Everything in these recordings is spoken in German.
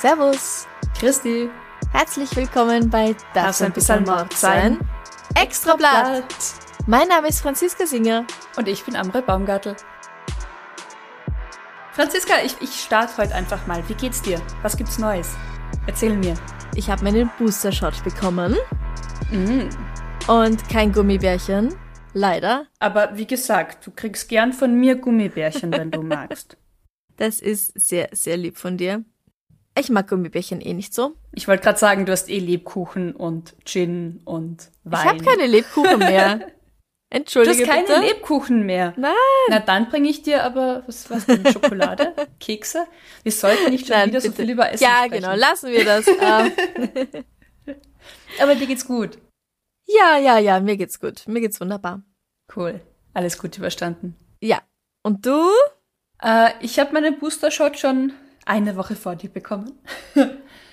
Servus, Christi, herzlich willkommen bei Darf's ein bisschen Mord sein? Extra Blatt. Mein Name ist Franziska Singer. Und ich bin Amre Baumgartel. Franziska, ich, ich starte heute einfach mal. Wie geht's dir? Was gibt's Neues? Erzähl mir. Ich habe meinen Booster-Shot bekommen. Und kein Gummibärchen. Leider. Aber wie gesagt, du kriegst gern von mir Gummibärchen, wenn du magst. Das ist sehr, sehr lieb von dir. Ich mag Gummibärchen eh nicht so. Ich wollte gerade sagen, du hast eh Lebkuchen und Gin und Wein. Ich habe keine Lebkuchen mehr. Du Entschuldige hast keine bitte. Lebkuchen mehr. Nein. Na, dann bringe ich dir aber, was, was denn, Schokolade? Kekse? Wir sollten nicht schon Nein, wieder so bitte. viel über Essen Ja, sprechen. genau, lassen wir das. Ähm, Aber dir geht's gut. ja, ja, ja, mir geht's gut. Mir geht's wunderbar. Cool. Alles gut überstanden. Ja. Und du? Äh, ich habe meinen Booster-Shot schon eine Woche vor dir bekommen.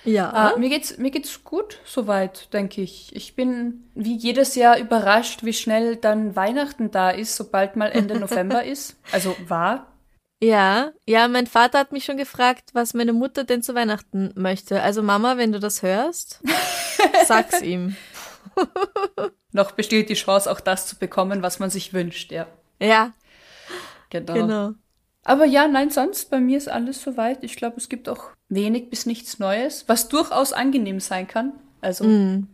Ja. Äh, mir geht's mir geht's gut soweit, denke ich. Ich bin wie jedes Jahr überrascht, wie schnell dann Weihnachten da ist, sobald mal Ende November ist. Also war. Ja, ja, mein Vater hat mich schon gefragt, was meine Mutter denn zu Weihnachten möchte. Also Mama, wenn du das hörst, sag's ihm. Noch besteht die Chance, auch das zu bekommen, was man sich wünscht, ja. Ja, Genau. genau. Aber ja, nein, sonst bei mir ist alles soweit. Ich glaube, es gibt auch wenig bis nichts Neues, was durchaus angenehm sein kann. Also, Mhm.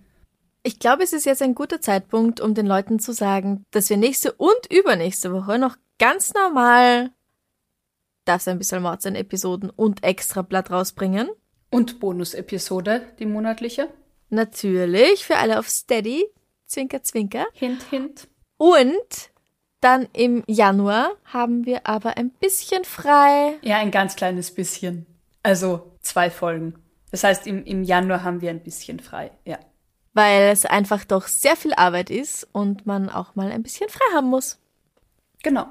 Ich glaube, es ist jetzt ein guter Zeitpunkt, um den Leuten zu sagen, dass wir nächste und übernächste Woche noch ganz normal das ein bisschen Mord sein Episoden und Extrablatt rausbringen. und Bonus-Episode, die monatliche. Natürlich für alle auf Steady. Zwinker, zwinker. Hint, hint. Und dann im Januar haben wir aber ein bisschen frei. Ja, ein ganz kleines bisschen. Also zwei Folgen. Das heißt, im, im Januar haben wir ein bisschen frei. Ja. weil es einfach doch sehr viel Arbeit ist und man auch mal ein bisschen frei haben muss. Genau.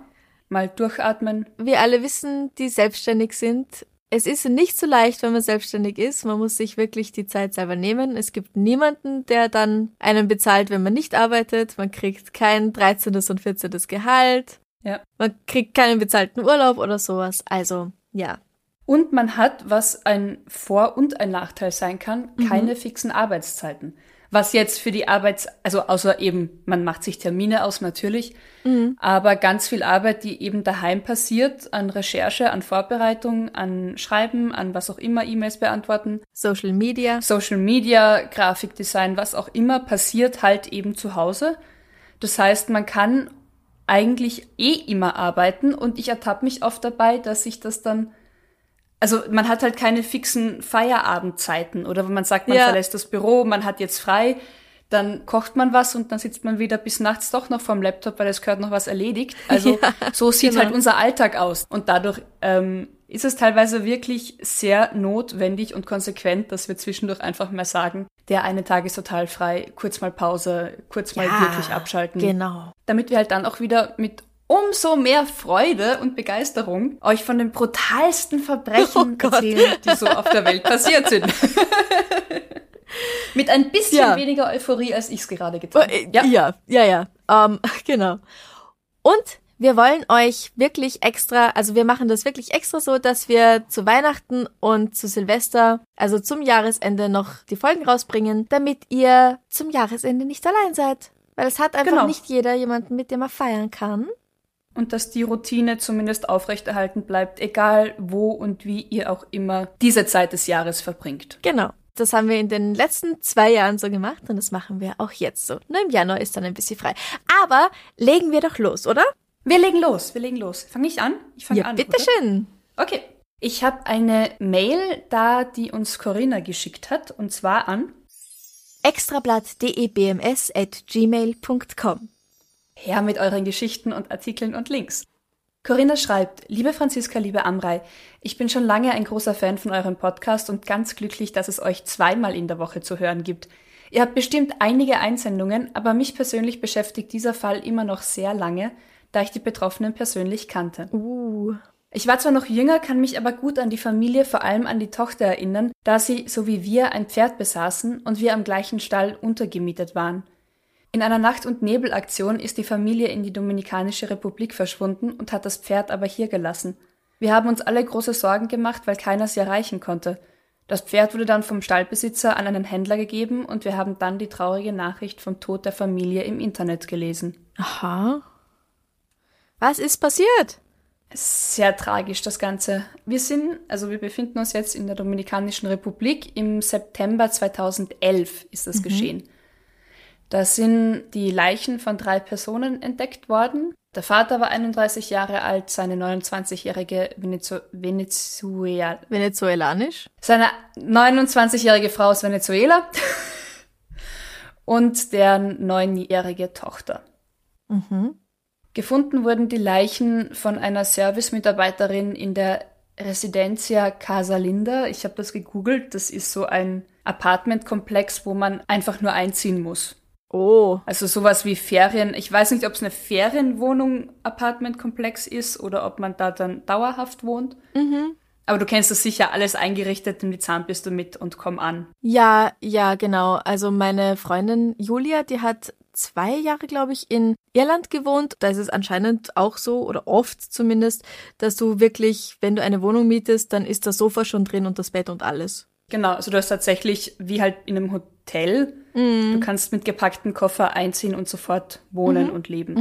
Mal durchatmen. Wir alle wissen, die selbstständig sind. Es ist nicht so leicht, wenn man selbstständig ist. Man muss sich wirklich die Zeit selber nehmen. Es gibt niemanden, der dann einen bezahlt, wenn man nicht arbeitet. Man kriegt kein 13. und 14. Gehalt. Ja. Man kriegt keinen bezahlten Urlaub oder sowas. Also, ja. Und man hat, was ein Vor- und ein Nachteil sein kann, keine fixen Arbeitszeiten. Was jetzt für die Arbeits-, also außer eben, man macht sich Termine aus natürlich, aber ganz viel Arbeit, die eben daheim passiert, an Recherche, an Vorbereitung, an Schreiben, an was auch immer, E-Mails beantworten, Social Media. Social Media, Grafikdesign, was auch immer, passiert halt eben zu Hause. Das heißt, man kann eigentlich eh immer arbeiten und ich ertappe mich oft dabei, dass ich das dann, also man hat halt keine fixen Feierabendzeiten oder wenn man sagt, man Ja. verlässt das Büro, man hat jetzt frei, dann kocht man was und dann sitzt man wieder bis nachts doch noch vorm Laptop, weil es gehört noch was erledigt. Also Ja, so sieht genau. halt unser Alltag aus. Und dadurch ähm, ist es teilweise wirklich sehr notwendig und konsequent, dass wir zwischendurch einfach mal sagen, der eine Tag ist total frei, kurz mal Pause, kurz mal wirklich abschalten. Genau. Damit wir halt dann auch wieder mit umso mehr Freude und Begeisterung euch von den brutalsten Verbrechen Oh erzählen, die so auf der Welt passiert sind. mit ein bisschen Ja. weniger Euphorie, als ich es gerade getan habe. Äh, Ja, ja, ja. Ähm, genau. Und wir wollen euch wirklich extra, also wir machen das wirklich extra so, dass wir zu Weihnachten und zu Silvester, also zum Jahresende noch die Folgen rausbringen, damit ihr zum Jahresende nicht allein seid. Weil es hat einfach Genau. nicht jeder jemanden, mit dem er feiern kann. Und dass die Routine zumindest aufrechterhalten bleibt, egal wo und wie ihr auch immer diese Zeit des Jahres verbringt. Genau. Das haben wir in den letzten zwei Jahren so gemacht und das machen wir auch jetzt so. Nur im Januar ist dann ein bisschen frei. Aber legen wir doch los, oder? Wir legen los, wir legen los. Fange ich an? Ich fange Ja, an. bitteschön. Okay. Ich habe eine Mail da, die uns Corinna geschickt hat, und zwar an extrablatt.debms.gmail.com. Her mit euren Geschichten und Artikeln und Links. Corinna schreibt, liebe Franziska, liebe Amrei, ich bin schon lange ein großer Fan von eurem Podcast und ganz glücklich, dass es euch zweimal in der Woche zu hören gibt. Ihr habt bestimmt einige Einsendungen, aber mich persönlich beschäftigt dieser Fall immer noch sehr lange, da ich die Betroffenen persönlich kannte. Uh. Ich war zwar noch jünger, kann mich aber gut an die Familie, vor allem an die Tochter erinnern, da sie, so wie wir, ein Pferd besaßen und wir am gleichen Stall untergemietet waren. In einer Nacht- und Nebelaktion ist die Familie in die Dominikanische Republik verschwunden und hat das Pferd aber hier gelassen. Wir haben uns alle große Sorgen gemacht, weil keiner sie erreichen konnte. Das Pferd wurde dann vom Stallbesitzer an einen Händler gegeben und wir haben dann die traurige Nachricht vom Tod der Familie im Internet gelesen. Aha. Was ist passiert? Sehr tragisch das Ganze. Wir sind, also wir befinden uns jetzt in der Dominikanischen Republik. Im September 2011 ist das geschehen. Da sind die Leichen von drei Personen entdeckt worden. Der Vater war 31 Jahre alt, seine 29-jährige Venezu Venezuela Venezuelanisch? seine 29-jährige Frau aus Venezuela und deren neunjährige Tochter. Mhm. Gefunden wurden die Leichen von einer Servicemitarbeiterin in der Residencia Casa Linda. Ich habe das gegoogelt. Das ist so ein Apartmentkomplex, wo man einfach nur einziehen muss. Oh. Also sowas wie Ferien. Ich weiß nicht, ob es eine Ferienwohnung Apartmentkomplex ist oder ob man da dann dauerhaft wohnt. Aber du kennst das sicher, alles eingerichtet, nimm die Zahnbürste mit und komm an. Ja, ja, genau. Also meine Freundin Julia, die hat zwei Jahre, glaube ich, in Irland gewohnt. Da ist es anscheinend auch so, oder oft zumindest, dass du wirklich, wenn du eine Wohnung mietest, dann ist das Sofa schon drin und das Bett und alles. Genau, also du hast tatsächlich wie halt in einem Hotel, du kannst mit gepackten Koffer einziehen und sofort wohnen und leben.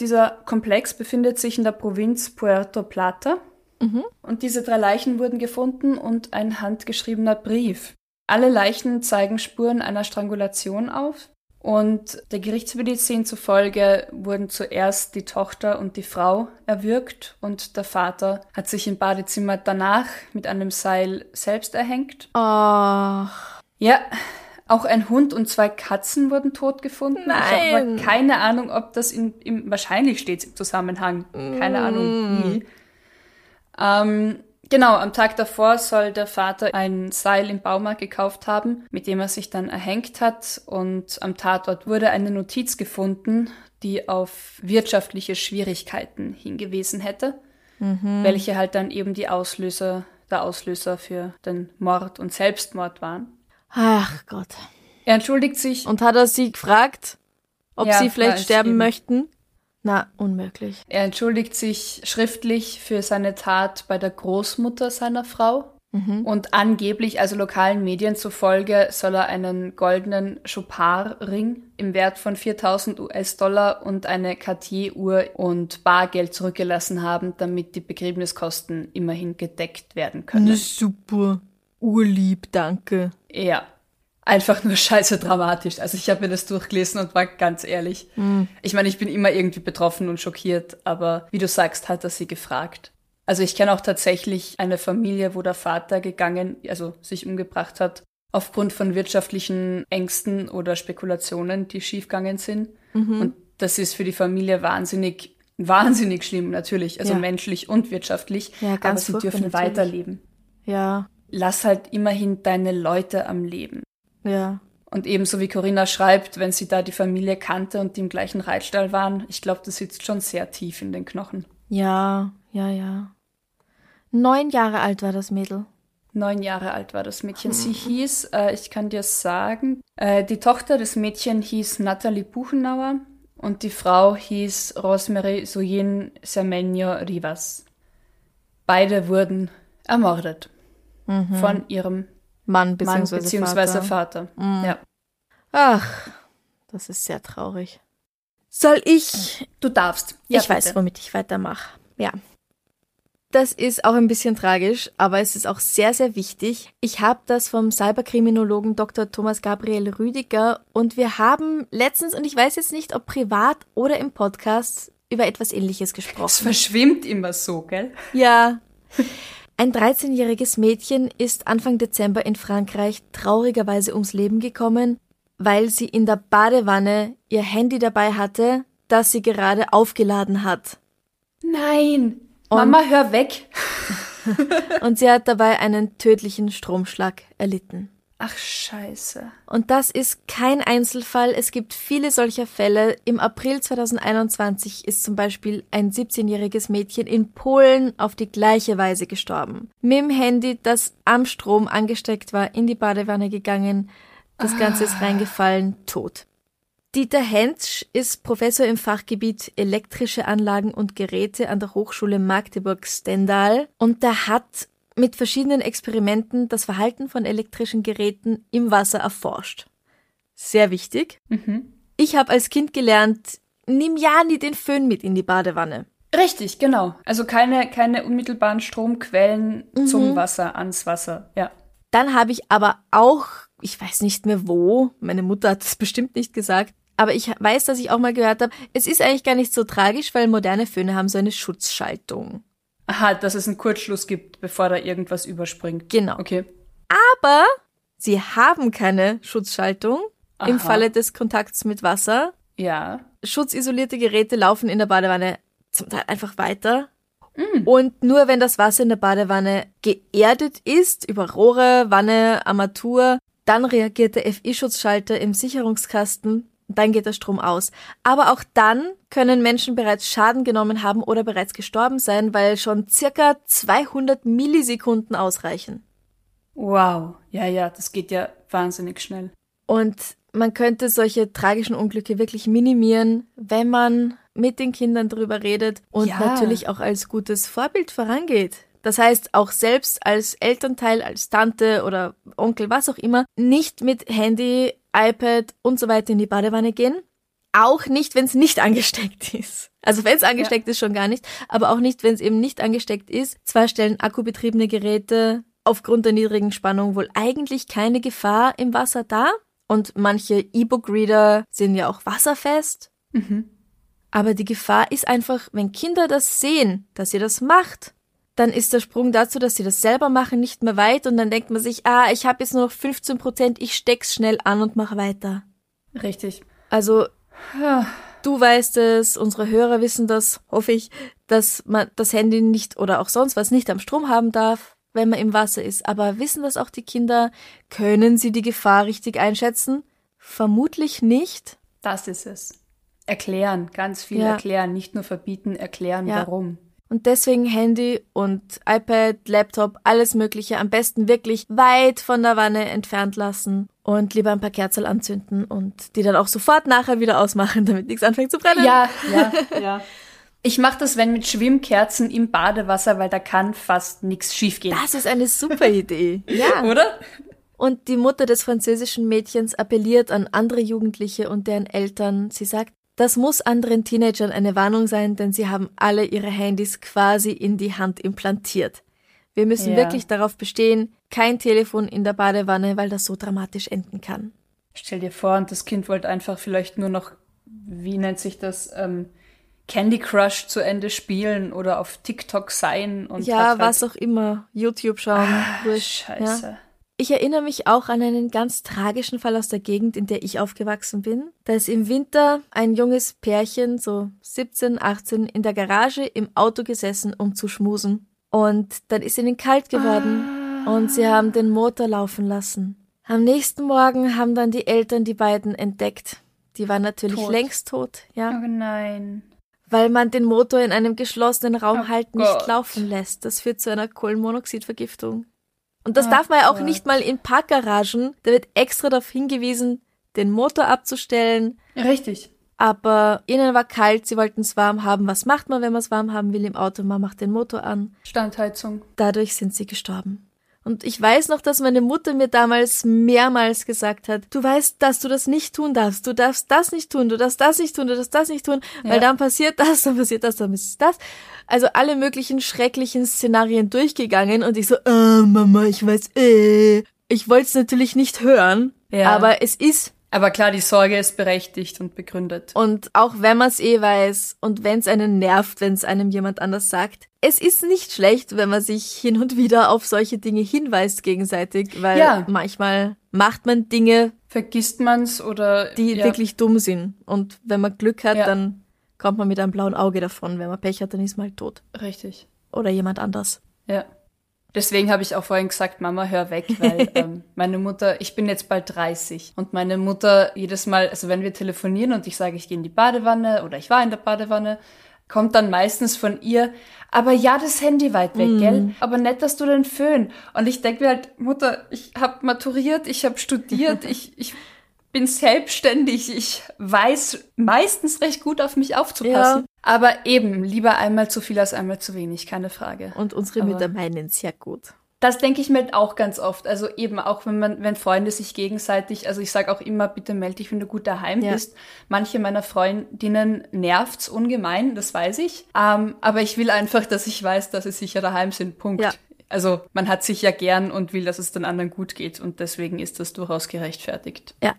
Dieser Komplex befindet sich in der Provinz Puerto Plata. Und diese drei Leichen wurden gefunden und ein handgeschriebener Brief. Alle Leichen zeigen Spuren einer Strangulation auf. Und der Gerichtsmedizin zufolge wurden zuerst die Tochter und die Frau erwürgt und der Vater hat sich im Badezimmer danach mit einem Seil selbst erhängt. Ach, Ja, auch ein Hund und zwei Katzen wurden tot gefunden. Ich habe Nein. keine Ahnung, ob das in, im, wahrscheinlich steht im Zusammenhang. Keine Ahnung wie. Ähm, genau, am Tag davor soll der Vater ein Seil im Baumarkt gekauft haben, mit dem er sich dann erhängt hat. Und am Tatort wurde eine Notiz gefunden, die auf wirtschaftliche Schwierigkeiten hingewiesen hätte, welche halt dann eben die Auslöser, der Auslöser für den Mord und Selbstmord waren. Ach Gott. Er entschuldigt sich. Und hat er sie gefragt, ob Ja, sie vielleicht sterben eben. möchten? Na, unmöglich. Er entschuldigt sich schriftlich für seine Tat bei der Großmutter seiner Frau. Und angeblich, also lokalen Medien zufolge, soll er einen goldenen Chopard-Ring im Wert von 4000 US-Dollar und eine Cartier-Uhr und Bargeld zurückgelassen haben, damit die Begräbniskosten immerhin gedeckt werden können. super. Urlieb, danke. Ja. Einfach nur scheiße dramatisch. Also ich habe mir das durchgelesen und war ganz ehrlich. Ich meine, ich bin immer irgendwie betroffen und schockiert, aber wie du sagst, hat er sie gefragt. Also ich kenne auch tatsächlich eine Familie, wo der Vater gegangen, also sich umgebracht hat, aufgrund von wirtschaftlichen Ängsten oder Spekulationen, die schiefgegangen sind. Und das ist für die Familie wahnsinnig, wahnsinnig schlimm, natürlich. Also Ja. menschlich und wirtschaftlich. Ja, ganz aber sie dürfen natürlich. weiterleben. Ja, Lass halt immerhin deine Leute am Leben. ja. Und ebenso wie Corinna schreibt, wenn sie da die Familie kannte und die im gleichen Reitstall waren, ich glaube, das sitzt schon sehr tief in den Knochen. Ja, ja, ja. Neun Jahre alt war das Mädel. Neun Jahre alt war das Mädchen. Sie hieß, äh, ich kann dir sagen, äh, die Tochter des Mädchen hieß Natalie Buchenauer und die Frau hieß Rosemary Soyin Semenyo Rivas. Beide wurden ermordet von ihrem Mann beziehungsweise Vater. Vater. Ja. Ach, das ist sehr traurig. Soll ich? Du darfst. Ja, ich weiß, bitte. womit ich weitermache. Ja. Das ist auch ein bisschen tragisch, aber es ist auch sehr, sehr wichtig. Ich habe das vom Cyberkriminologen Dr. Thomas Gabriel Rüdiger und wir haben letztens, und ich weiß jetzt nicht, ob privat oder im Podcast, über etwas Ähnliches Es gesprochen. verschwimmt immer so, gell? Ja. Ein 13-jähriges Mädchen ist Anfang Dezember in Frankreich traurigerweise ums Leben gekommen. weil sie in der Badewanne ihr Handy dabei hatte, das sie gerade aufgeladen hat. Nein! Mama, hör weg! Und sie hat dabei einen tödlichen Stromschlag erlitten. Ach, scheiße. Und das ist kein Einzelfall. Es gibt viele solcher Fälle. Im April 2021 ist zum Beispiel ein 17-jähriges Mädchen in Polen auf die gleiche Weise gestorben. Mit dem Handy, das am Strom angesteckt war, in die Badewanne gegangen. Das Ganze ist reingefallen, tot. Dieter Hentsch ist Professor im Fachgebiet elektrische Anlagen und Geräte an der Hochschule Magdeburg-Stendal und der hat mit verschiedenen Experimenten das Verhalten von elektrischen Geräten im Wasser erforscht. Sehr wichtig. Ich habe als Kind gelernt, nimm ja nie den Föhn mit in die Badewanne. Richtig, genau. Also keine, keine unmittelbaren Stromquellen zum Wasser, ans Wasser. Ja. Dann habe ich aber auch, ich weiß nicht mehr wo, meine Mutter hat es bestimmt nicht gesagt, aber ich weiß, dass ich auch mal gehört habe, es ist eigentlich gar nicht so tragisch, weil moderne Föhne haben so eine Schutzschaltung. Aha, dass es einen Kurzschluss gibt, bevor da irgendwas überspringt. Genau. Okay. Aber sie haben keine Schutzschaltung im Aha. Falle des Kontakts mit Wasser. Ja. Schutzisolierte Geräte laufen in der Badewanne zum Teil einfach weiter. Mm. Und nur wenn das Wasser in der Badewanne geerdet ist, über Rohre, Wanne, Armatur, dann reagiert der FI-Schutzschalter im Sicherungskasten, dann geht der Strom aus. Aber auch dann können Menschen bereits Schaden genommen haben oder bereits gestorben sein, weil schon circa 200 Millisekunden ausreichen. Wow. Ja, ja, das geht ja wahnsinnig schnell. Und man könnte solche tragischen Unglücke wirklich minimieren, wenn man mit den Kindern darüber redet und Ja. natürlich auch als gutes Vorbild vorangeht. Das heißt, auch selbst als Elternteil, als Tante oder Onkel, was auch immer, nicht mit Handy, iPad und so weiter in die Badewanne gehen. Auch nicht, wenn es nicht angesteckt ist. Also wenn es angesteckt ist, schon gar nicht, aber auch nicht, wenn es eben nicht angesteckt ist. Zwar stellen akkubetriebene Geräte aufgrund der niedrigen Spannung wohl eigentlich keine Gefahr im Wasser dar. Und manche E-Book-Reader sind ja auch wasserfest. Aber die Gefahr ist einfach, wenn Kinder das sehen, dass ihr das macht, dann ist der Sprung dazu, dass sie das selber machen, nicht mehr weit und dann denkt man sich, ah, ich habe jetzt nur noch 15 Prozent, ich steck's schnell an und mach weiter. Richtig. Also du weißt es, unsere Hörer wissen das, hoffe ich, dass man das Handy nicht oder auch sonst was nicht am Strom haben darf, wenn man im Wasser ist. Aber wissen das auch die Kinder? Können sie die Gefahr richtig einschätzen? Vermutlich nicht. Das ist es. Erklären, ganz viel Ja. erklären, nicht nur verbieten, erklären, Ja. warum. Und deswegen Handy und iPad, Laptop, alles Mögliche am besten wirklich weit von der Wanne entfernt lassen und lieber ein paar Kerzen anzünden und die dann auch sofort nachher wieder ausmachen, damit nichts anfängt zu brennen. Ja, ja, ja. Ich mache das, wenn mit Schwimmkerzen im Badewasser, weil da kann fast nichts schiefgehen. Das ist eine super Idee. Ja. Oder? Und die Mutter des französischen Mädchens appelliert an andere Jugendliche und deren Eltern. Sie sagt, das muss anderen Teenagern eine Warnung sein, denn sie haben alle ihre Handys quasi in die Hand implantiert. Wir müssen Ja. wirklich darauf bestehen, kein Telefon in der Badewanne, weil das so dramatisch enden kann. Stell dir vor, und das Kind wollte einfach vielleicht nur noch, wie nennt sich das, ähm, Candy Crush zu Ende spielen oder auf TikTok sein und ja, halt was auch immer. YouTube schauen. wurscht, Scheiße. Ja. Ich erinnere mich auch an einen ganz tragischen Fall aus der Gegend, in der ich aufgewachsen bin. Da ist im Winter ein junges Pärchen, so 17, 18, in der Garage im Auto gesessen, um zu schmusen. Und dann ist ihnen kalt geworden und sie haben den Motor laufen lassen. Am nächsten Morgen haben dann die Eltern die beiden entdeckt. Die waren natürlich Tot. längst tot, ja. Oh nein. Weil man den Motor in einem geschlossenen Raum Oh halt nicht Gott. laufen lässt. Das führt zu einer Kohlenmonoxidvergiftung. Und das Oh darf man ja auch Gott. nicht mal in Parkgaragen. Da wird extra darauf hingewiesen, den Motor abzustellen. Richtig. Aber ihnen war kalt, sie wollten es warm haben. Was macht man, wenn man es warm haben will im Auto? Man macht den Motor an. Standheizung. Dadurch sind sie gestorben. Und ich weiß noch, dass meine Mutter mir damals mehrmals gesagt hat, du weißt, dass du das nicht tun darfst. Du darfst das nicht tun, du darfst das nicht tun, du darfst das nicht tun, weil Ja. dann passiert das, dann passiert das, dann passiert das. Also alle möglichen schrecklichen Szenarien durchgegangen und ich so, äh, Mama, ich weiß, äh. Ich wollte es natürlich nicht hören, Ja. aber es ist Aber klar, die Sorge ist berechtigt und begründet. und auch wenn man es eh weiß und wenn es einen nervt, wenn es einem jemand anders sagt, es ist nicht schlecht, wenn man sich hin und wieder auf solche Dinge hinweist gegenseitig, weil Ja. manchmal macht man Dinge, vergisst man's oder die ja. wirklich dumm sind. Und wenn man Glück hat, Ja. dann kommt man mit einem blauen Auge davon. Wenn man Pech hat, dann ist man halt tot. richtig. Oder jemand anders. Ja. Deswegen habe ich auch vorhin gesagt, Mama, hör weg, weil ähm, meine Mutter, ich bin jetzt bald 30 und meine Mutter jedes Mal, also wenn wir telefonieren und ich sage, ich gehe in die Badewanne oder ich war in der Badewanne, kommt dann meistens von ihr, aber ja, das Handy weit weg, gell? Aber nett, dass du den Föhn. Und ich denke mir halt, Mutter, ich habe maturiert, ich habe studiert, ich, ich bin selbstständig, ich weiß meistens recht gut auf mich aufzupassen. Ja. Aber eben, lieber einmal zu viel als einmal zu wenig, keine Frage. Und unsere Aber- Mütter meinen es ja gut. Das denke ich mir halt auch ganz oft. Also eben auch wenn man, wenn Freunde sich gegenseitig, also ich sage auch immer, bitte melde dich, wenn du gut daheim Ja. bist. Manche meiner Freundinnen nervt's ungemein, das weiß ich. Ähm, aber ich will einfach, dass ich weiß, dass sie sicher daheim sind. Punkt. Ja. Also man hat sich ja gern und will, dass es den anderen gut geht und deswegen ist das durchaus gerechtfertigt. Ja.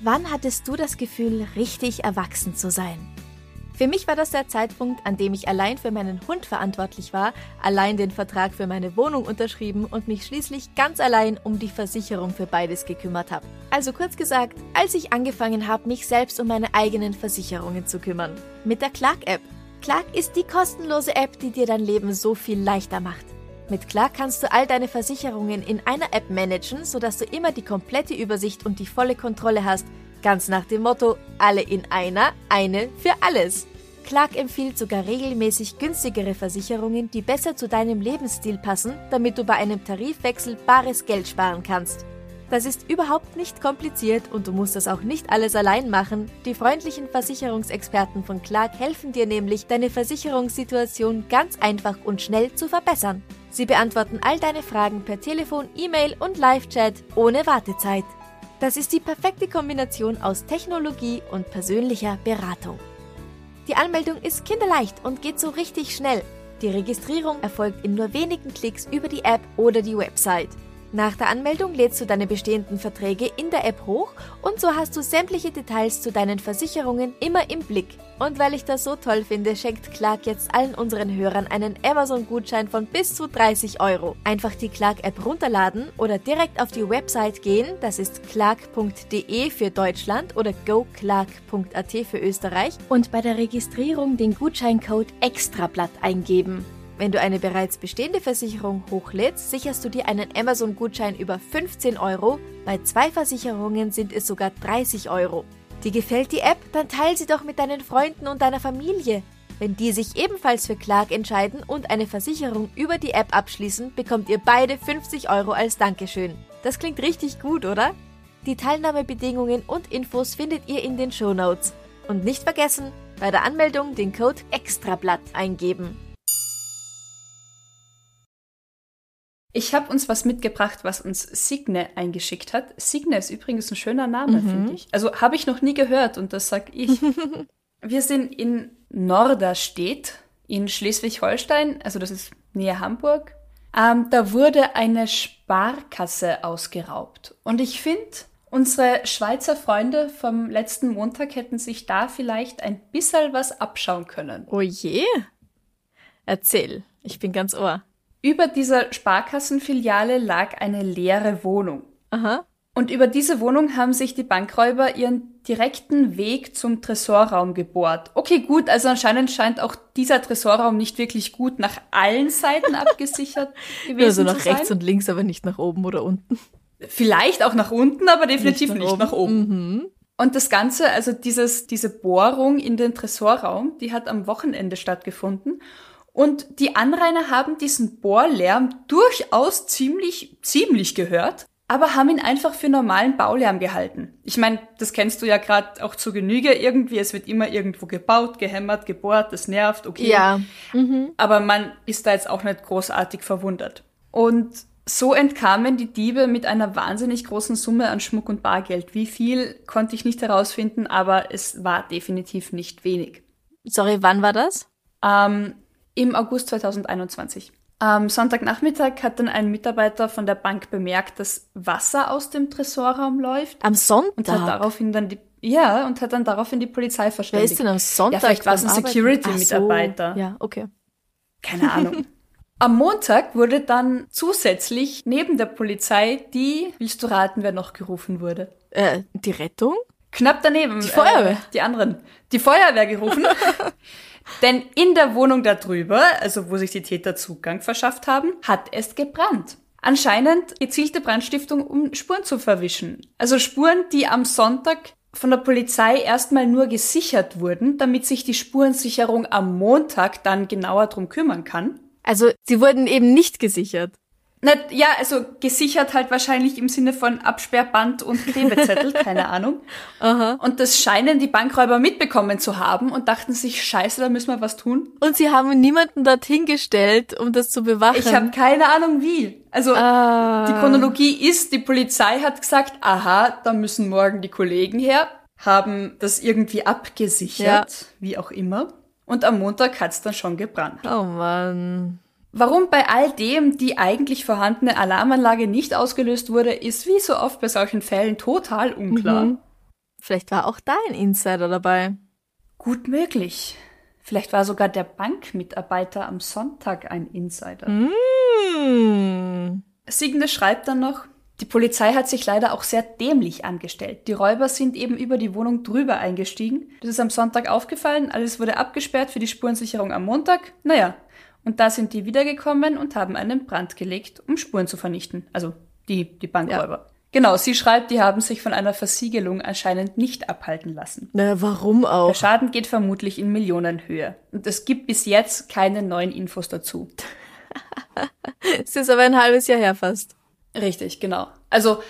Wann hattest du das Gefühl, richtig erwachsen zu sein? Für mich war das der Zeitpunkt, an dem ich allein für meinen Hund verantwortlich war, allein den Vertrag für meine Wohnung unterschrieben und mich schließlich ganz allein um die Versicherung für beides gekümmert habe. Also kurz gesagt, als ich angefangen habe, mich selbst um meine eigenen Versicherungen zu kümmern. Mit der Clark-App. Clark ist die kostenlose App, die dir dein Leben so viel leichter macht. Mit Clark kannst du all deine Versicherungen in einer App managen, sodass du immer die komplette Übersicht und die volle Kontrolle hast. Ganz nach dem Motto, alle in einer, eine für alles. Clark empfiehlt sogar regelmäßig günstigere Versicherungen, die besser zu deinem Lebensstil passen, damit du bei einem Tarifwechsel bares Geld sparen kannst. Das ist überhaupt nicht kompliziert und du musst das auch nicht alles allein machen. Die freundlichen Versicherungsexperten von Clark helfen dir nämlich, deine Versicherungssituation ganz einfach und schnell zu verbessern. Sie beantworten all deine Fragen per Telefon, E-Mail und Live-Chat ohne Wartezeit. Das ist die perfekte Kombination aus Technologie und persönlicher Beratung. Die Anmeldung ist kinderleicht und geht so richtig schnell. Die Registrierung erfolgt in nur wenigen Klicks über die App oder die Website. Nach der Anmeldung lädst du deine bestehenden Verträge in der App hoch und so hast du sämtliche Details zu deinen Versicherungen immer im Blick. Und weil ich das so toll finde, schenkt Clark jetzt allen unseren Hörern einen Amazon-Gutschein von bis zu 30 Euro. Einfach die Clark-App runterladen oder direkt auf die Website gehen, das ist clark.de für Deutschland oder goclark.at für Österreich und bei der Registrierung den Gutscheincode Extrablatt eingeben. Wenn du eine bereits bestehende Versicherung hochlädst, sicherst du dir einen Amazon-Gutschein über 15 Euro. Bei zwei Versicherungen sind es sogar 30 Euro. Dir gefällt die App? Dann teil sie doch mit deinen Freunden und deiner Familie. Wenn die sich ebenfalls für Clark entscheiden und eine Versicherung über die App abschließen, bekommt ihr beide 50 Euro als Dankeschön. Das klingt richtig gut, oder? Die Teilnahmebedingungen und Infos findet ihr in den Shownotes. Und nicht vergessen, bei der Anmeldung den Code Extrablatt eingeben. Ich habe uns was mitgebracht, was uns Signe eingeschickt hat. Signe ist übrigens ein schöner Name, finde ich. Also habe ich noch nie gehört und das sag ich. Wir sind in Norderstedt in Schleswig-Holstein, also das ist nähe Hamburg. Ähm, da wurde eine Sparkasse ausgeraubt. Und ich finde, unsere Schweizer Freunde vom letzten Montag hätten sich da vielleicht ein bisschen was abschauen können. Oh je. Erzähl, ich bin ganz ohr. Über dieser Sparkassenfiliale lag eine leere Wohnung. Aha. Und über diese Wohnung haben sich die Bankräuber ihren direkten Weg zum Tresorraum gebohrt. Okay, gut, also anscheinend scheint auch dieser Tresorraum nicht wirklich gut nach allen Seiten abgesichert gewesen Nur so zu nach sein. rechts und links, aber nicht nach oben oder unten. Vielleicht auch nach unten, aber definitiv Nicht nicht nach nach oben. Mhm. Und das Ganze, also dieses, diese Bohrung in den Tresorraum, die hat am Wochenende stattgefunden. Und die Anrainer haben diesen Bohrlärm durchaus ziemlich, ziemlich gehört, aber haben ihn einfach für normalen Baulärm gehalten. Ich meine, das kennst du ja gerade auch zu Genüge irgendwie. Es wird immer irgendwo gebaut, gehämmert, gebohrt, das nervt, okay. Ja. Aber man ist da jetzt auch nicht großartig verwundert. Und so entkamen die Diebe mit einer wahnsinnig großen Summe an Schmuck und Bargeld. Wie viel konnte ich nicht herausfinden, aber es war definitiv nicht wenig. Sorry, wann war das? Ähm, Im August 2021. Am Sonntagnachmittag hat dann ein Mitarbeiter von der Bank bemerkt, dass Wasser aus dem Tresorraum läuft Am und hat Sonntag. daraufhin dann die ja und hat dann daraufhin die Polizei Wer verständigt. ist denn am Sonntag? Ja, vielleicht war es ein? Security-Mitarbeiter. So. Ja, okay. Keine Ahnung. Am Montag wurde dann zusätzlich neben der Polizei die, willst du raten, wer noch gerufen wurde? Äh, die Rettung? Knapp daneben. Die Feuerwehr. Äh, die anderen. Die Feuerwehr gerufen. Denn in der Wohnung darüber, also wo sich die Täter Zugang verschafft haben, hat es gebrannt. Anscheinend gezielte Brandstiftung, um Spuren zu verwischen. Also Spuren, die am Sonntag von der Polizei erstmal nur gesichert wurden, damit sich die Spurensicherung am Montag dann genauer drum kümmern kann. Also sie wurden eben nicht gesichert. Na, ja, also gesichert halt wahrscheinlich im Sinne von Absperrband und Klebezettel, keine Ahnung. Aha. Und das scheinen die Bankräuber mitbekommen zu haben und dachten sich, scheiße, da müssen wir was tun. Und sie haben niemanden dorthin gestellt, um das zu bewachen. Ich habe keine Ahnung wie. Also Ah. die Chronologie ist, die Polizei hat gesagt, aha, da müssen morgen die Kollegen her, haben das irgendwie abgesichert, wie auch immer. Und am Montag hat's dann schon gebrannt. Oh Mann. Warum bei all dem die eigentlich vorhandene Alarmanlage nicht ausgelöst wurde, ist wie so oft bei solchen Fällen total unklar. Mhm. Vielleicht war auch da ein Insider dabei. Gut möglich. Vielleicht war sogar der Bankmitarbeiter am Sonntag ein Insider. Hm. Siegende schreibt dann noch, die Polizei hat sich leider auch sehr dämlich angestellt. Die Räuber sind eben über die Wohnung drüber eingestiegen. Das ist am Sonntag aufgefallen, alles wurde abgesperrt für die Spurensicherung am Montag. Naja, und da sind die wiedergekommen und haben einen Brand gelegt, um Spuren zu vernichten. Also die, die Bankräuber. Genau, sie schreibt, die haben sich von einer Versiegelung anscheinend nicht abhalten lassen. Na, warum Der auch? Schaden geht vermutlich in Millionenhöhe. Und es gibt bis jetzt keine neuen Infos dazu. Es ist aber ein halbes Jahr her fast. Richtig, genau. Also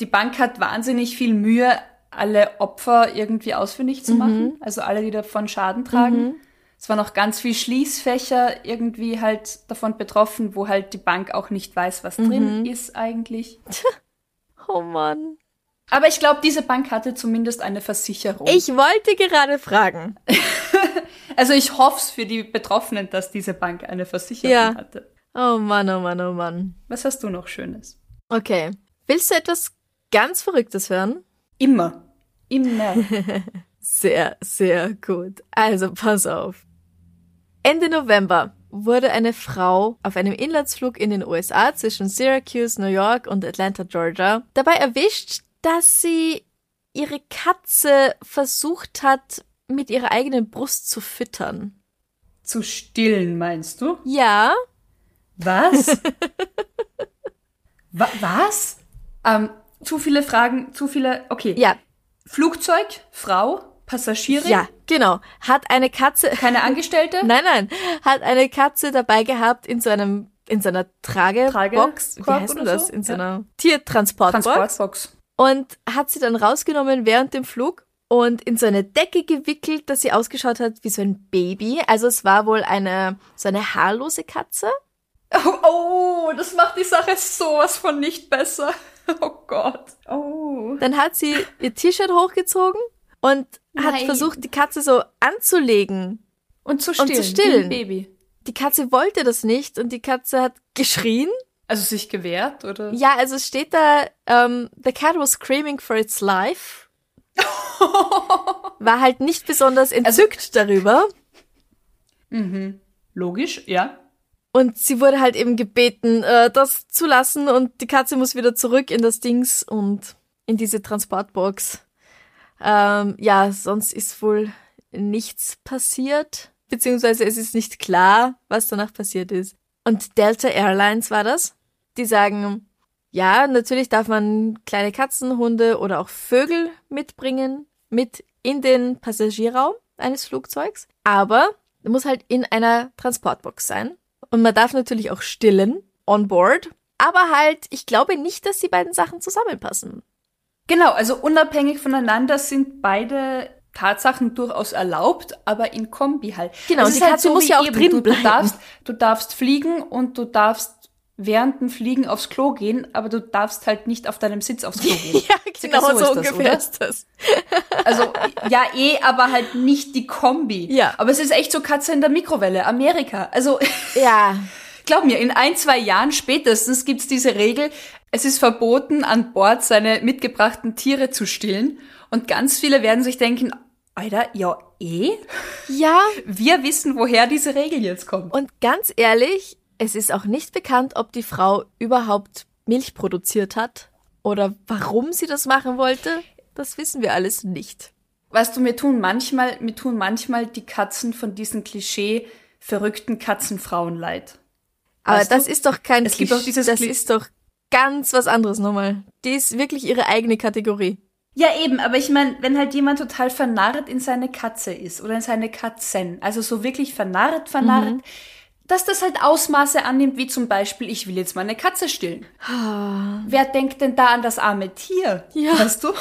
die Bank hat wahnsinnig viel Mühe, alle Opfer irgendwie ausfindig zu machen. Also alle, die davon Schaden tragen. Es waren noch ganz viel Schließfächer irgendwie halt davon betroffen, wo halt die Bank auch nicht weiß, was drin ist eigentlich. Oh Mann. Aber ich glaube, diese Bank hatte zumindest eine Versicherung. Ich wollte gerade fragen. also ich hoffe es für die Betroffenen, dass diese Bank eine Versicherung Ja. hatte. Oh Mann, oh Mann, oh Mann. Was hast du noch Schönes? Okay. Willst du etwas ganz Verrücktes hören? Immer. Immer. Sehr, sehr gut. Also pass auf. Ende November wurde eine Frau auf einem Inlandsflug in den USA zwischen Syracuse, New York und Atlanta, Georgia dabei erwischt, dass sie ihre Katze versucht hat, mit ihrer eigenen Brust zu füttern. Zu stillen, meinst du? Ja, Was? Wa was? Ähm, zu viele Fragen, zu viele. Okay. ja, Flugzeug, Frau, Passagierin, ja, genau. Hat eine Katze, keine Angestellte. nein, nein, hat eine Katze dabei gehabt in so einem, in so einer Tragebox. Wie Tragekorb heißt denn das? so? In so Ja. einer Tiertransportbox. Transportbox. und hat sie dann rausgenommen während dem Flug und in so eine Decke gewickelt, dass sie ausgeschaut hat wie so ein Baby. Also es war wohl eine so eine haarlose Katze. Oh, oh, das macht die Sache sowas von nicht besser. Oh Gott. Oh. Dann hat sie ihr T-Shirt hochgezogen und hat Nein. versucht, die Katze so anzulegen. Und zu zu stillen. stillen. Wie ein Baby. Die Katze wollte das nicht und die Katze hat geschrien. Also sich gewehrt, oder? Ja, also es steht da, ähm, the cat was screaming for its life. War halt nicht besonders entzückt darüber. Logisch, ja. Und sie wurde halt eben gebeten, äh, das zu lassen und die Katze muss wieder zurück in das Dings und in diese Transportbox. Ähm, ja, sonst ist wohl nichts passiert, beziehungsweise es ist nicht klar, was danach passiert ist. Und Delta Airlines war das. Die sagen, ja, natürlich darf man kleine Katzen, Hunde oder auch Vögel mitbringen, mit in den Passagierraum eines Flugzeugs. Aber muss halt in einer Transportbox sein. Und man darf natürlich auch stillen on board. Aber halt, ich glaube nicht, dass die beiden Sachen zusammenpassen. Genau, also unabhängig voneinander sind beide Tatsachen durchaus erlaubt, aber in Kombi halt. Genau, Es und ist die halt Katze so muss ja auch eben, drin du, bleiben. Du darfst, du darfst fliegen und du darfst während dem Fliegen aufs Klo gehen, aber du darfst halt nicht auf deinem Sitz aufs Klo gehen. genau so so, ist das, ungefähr oder? ist das. Also, ja, eh, aber halt nicht die Kombi. Ja. Aber es ist echt so Katze in der Mikrowelle, Amerika. Also, Ja, glaub mir, in ein, zwei Jahren spätestens gibt's diese Regel, es ist verboten, an Bord seine mitgebrachten Tiere zu stillen. Und ganz viele werden sich denken, Alter, ja eh? ja. Wir wissen, woher diese Regel jetzt kommt. Und ganz ehrlich, Es ist auch nicht bekannt, ob die Frau überhaupt Milch produziert hat oder warum sie das machen wollte. Das wissen wir alles nicht. Weißt du, mir tun manchmal, mir tun manchmal die Katzen von diesen Klischee verrückten Katzenfrauen leid. Aber Weißt das du? ist doch kein Es gibt auch dieses das Kli- ist doch ganz was anderes nochmal. Die ist wirklich ihre eigene Kategorie. Ja, eben, aber ich meine, wenn halt jemand total vernarrt in seine Katze ist oder in seine Katzen, also so wirklich vernarrt, vernarrt, dass das halt Ausmaße annimmt, wie zum Beispiel, ich will jetzt meine Katze stillen. Wer denkt denn da an das arme Tier? Ja. Weißt du?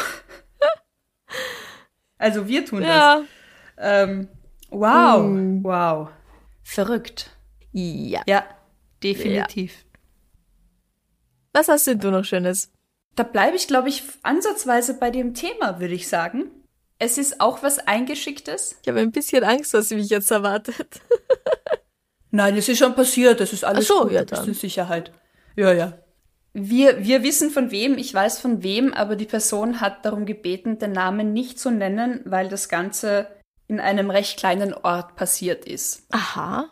also wir tun das. Ja. Ähm, wow, wow. Verrückt. Ja. Ja, definitiv. Was hast denn du noch Schönes? Da bleibe ich, glaube ich, ansatzweise bei dem Thema, würde ich sagen. Es ist auch was Eingeschicktes. Ich habe ein bisschen Angst, was mich jetzt erwartet. Nein, es ist schon passiert, das ist alles Ach so, gut, ja, da bist dann. du in Sicherheit. Ja, ja. Wir, wir wissen von wem, ich weiß von wem, aber die Person hat darum gebeten, den Namen nicht zu nennen, weil das Ganze in einem recht kleinen Ort passiert ist. Aha.